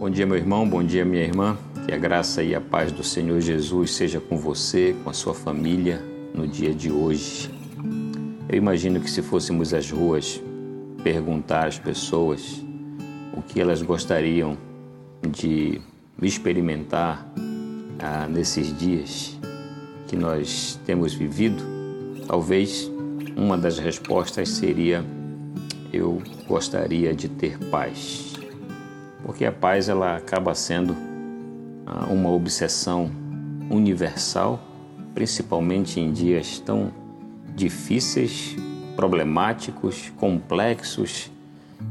Bom dia, meu irmão, bom dia, minha irmã. Que a graça e a paz do Senhor Jesus seja com você, com a sua família no dia de hoje. Eu imagino que se fôssemos às ruas perguntar às pessoas o que elas gostariam de experimentar ah, nesses dias que nós temos vivido, talvez uma das respostas seria: eu gostaria de ter paz. Porque a paz ela acaba sendo ah, uma obsessão universal, principalmente em dias tão difíceis, problemáticos, complexos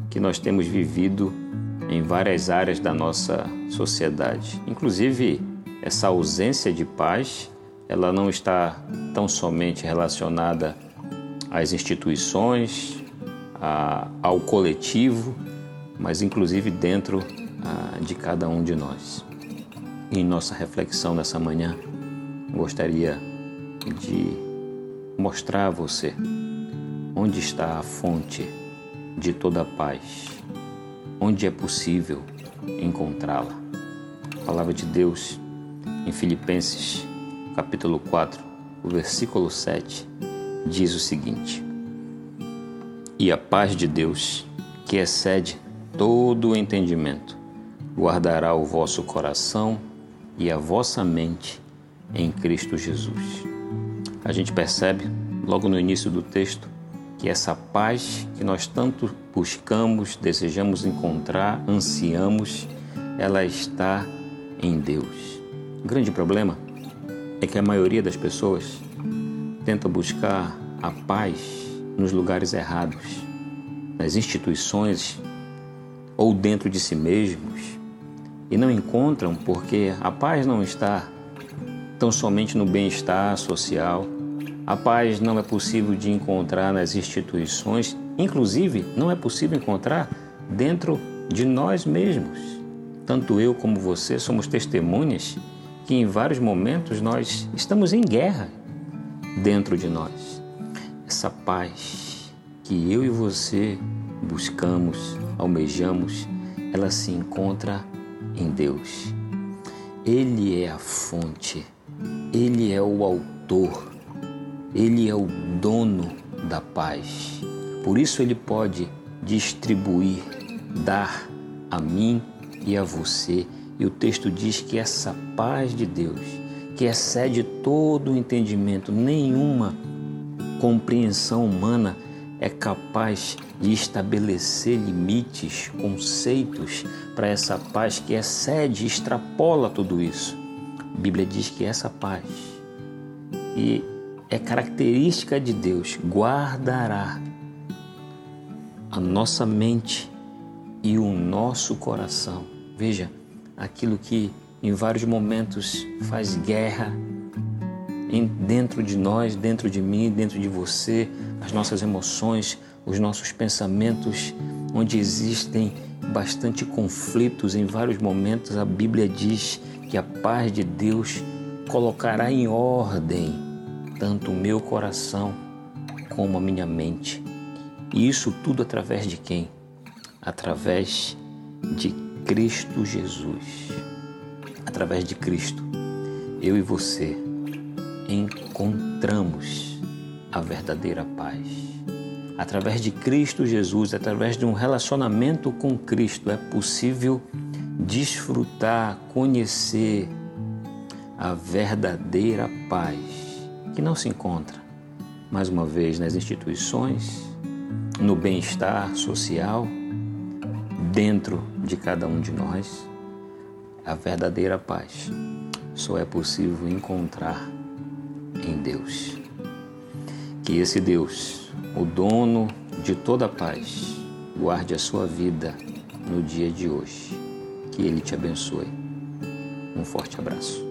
que nós temos vivido em várias áreas da nossa sociedade. Inclusive, essa ausência de paz, ela não está tão somente relacionada às instituições, a, ao coletivo, mas inclusive dentro a, de cada um de nós. em nossa reflexão nessa manhã, gostaria de mostrar a você onde está a fonte de toda a paz, onde é possível encontrá-la. A palavra de Deus em Filipenses, capítulo 4, o versículo 7, diz o seguinte: E a paz de Deus, que excede todo o entendimento, guardará o vosso coração e a vossa mente em Cristo Jesus. A gente percebe, logo no início do texto, que essa paz que nós tanto buscamos, desejamos encontrar, ansiamos, ela está em Deus. O grande problema é que a maioria das pessoas tenta buscar a paz nos lugares errados, nas instituições ou dentro de si mesmos e não encontram porque a paz não está tão somente no bem-estar social a paz não é possível de encontrar nas instituições, inclusive não é possível encontrar dentro de nós mesmos. Tanto eu como você somos testemunhas que em vários momentos nós estamos em guerra dentro de nós. Essa paz que eu e você buscamos, almejamos, ela se encontra em Deus. Ele é a fonte, ele é o autor ele é o dono da paz. Por isso ele pode distribuir, dar a mim e a você. E o texto diz que essa paz de Deus, que excede todo o entendimento, nenhuma compreensão humana é capaz de estabelecer limites, conceitos para essa paz que excede, extrapola tudo isso. A Bíblia diz que essa paz e é característica de Deus, guardará a nossa mente e o nosso coração. Veja, aquilo que em vários momentos faz guerra dentro de nós, dentro de mim, dentro de você, as nossas emoções, os nossos pensamentos, onde existem bastante conflitos em vários momentos, a Bíblia diz que a paz de Deus colocará em ordem tanto o meu coração como a minha mente. E isso tudo através de quem? Através de Cristo Jesus. Através de Cristo, eu e você encontramos a verdadeira paz. Através de Cristo Jesus, através de um relacionamento com Cristo, é possível desfrutar, conhecer a verdadeira paz que não se encontra, mais uma vez, nas instituições, no bem-estar social, dentro de cada um de nós, a verdadeira paz só é possível encontrar em Deus. Que esse Deus, o dono de toda a paz, guarde a sua vida no dia de hoje. Que Ele te abençoe. Um forte abraço.